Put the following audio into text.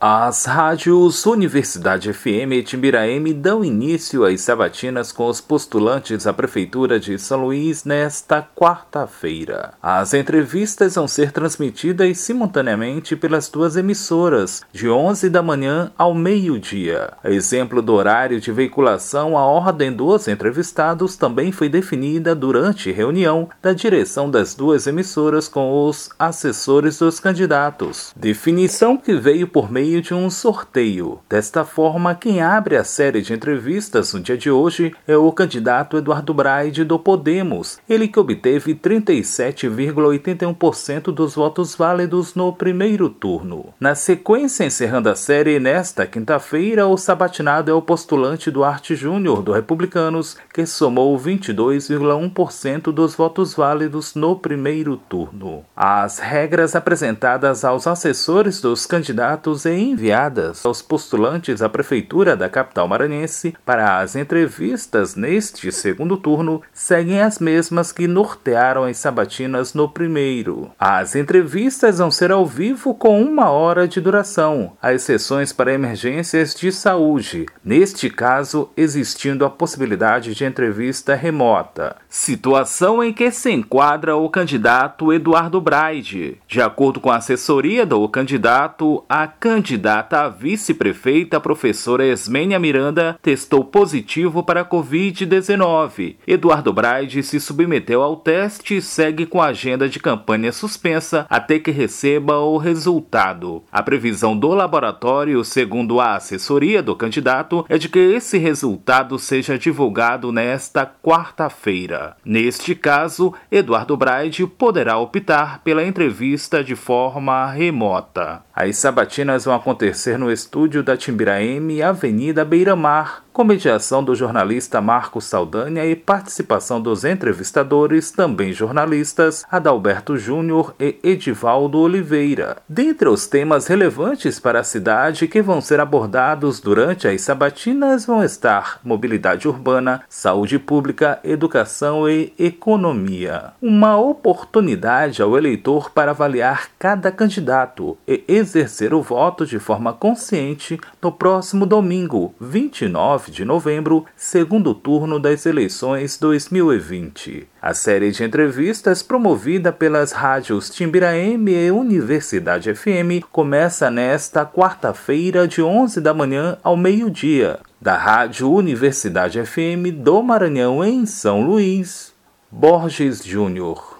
As rádios Universidade FM e Timbiraeme dão início às sabatinas com os postulantes à Prefeitura de São Luís nesta quarta-feira. As entrevistas vão ser transmitidas simultaneamente pelas duas emissoras, de 11 da manhã ao meio-dia. Exemplo do horário de veiculação, a ordem dos entrevistados também foi definida durante reunião da direção das duas emissoras com os assessores dos candidatos. Definição que veio por meio meio de um sorteio. Desta forma, quem abre a série de entrevistas no dia de hoje é o candidato Eduardo Braide do Podemos, ele que obteve 37,81% dos votos válidos no primeiro turno. Na sequência, encerrando a série, nesta quinta-feira, o sabatinado é o postulante Duarte Júnior do Republicanos, que somou 22,1% dos votos válidos no primeiro turno. As regras apresentadas aos assessores dos candidatos em enviadas aos postulantes à Prefeitura da capital maranhense para as entrevistas neste segundo turno seguem as mesmas que nortearam as sabatinas no primeiro. As entrevistas vão ser ao vivo com uma hora de duração, as sessões para emergências de saúde, neste caso existindo a possibilidade de entrevista remota. Situação em que se enquadra o candidato Eduardo Braide. De acordo com a assessoria do candidato, a candidata candidata a vice-prefeita, professora Esmênia Miranda, testou positivo para a Covid-19. Eduardo Braide se submeteu ao teste e segue com a agenda de campanha suspensa até que receba o resultado. A previsão do laboratório, segundo a assessoria do candidato, é de que esse resultado seja divulgado nesta quarta-feira. Neste caso, Eduardo Braide poderá optar pela entrevista de forma remota. As sabatinas vão acontecer no estúdio da Timbiraeme, Avenida Beira Mar, com mediação do jornalista Marcos Saldanha e participação dos entrevistadores, também jornalistas, Adalberto Júnior e Edivaldo Oliveira. Dentre os temas relevantes para a cidade que vão ser abordados durante as sabatinas vão estar mobilidade urbana, saúde pública, educação e economia. Uma oportunidade ao eleitor para avaliar cada candidato e exercer o voto de forma consciente no próximo domingo, 29 de novembro, segundo turno das eleições 2020. A série de entrevistas promovida pelas rádios Timbiraeme e Universidade FM começa nesta quarta-feira de 11 da manhã ao meio-dia, da Rádio Universidade FM do Maranhão em São Luís. Borges Júnior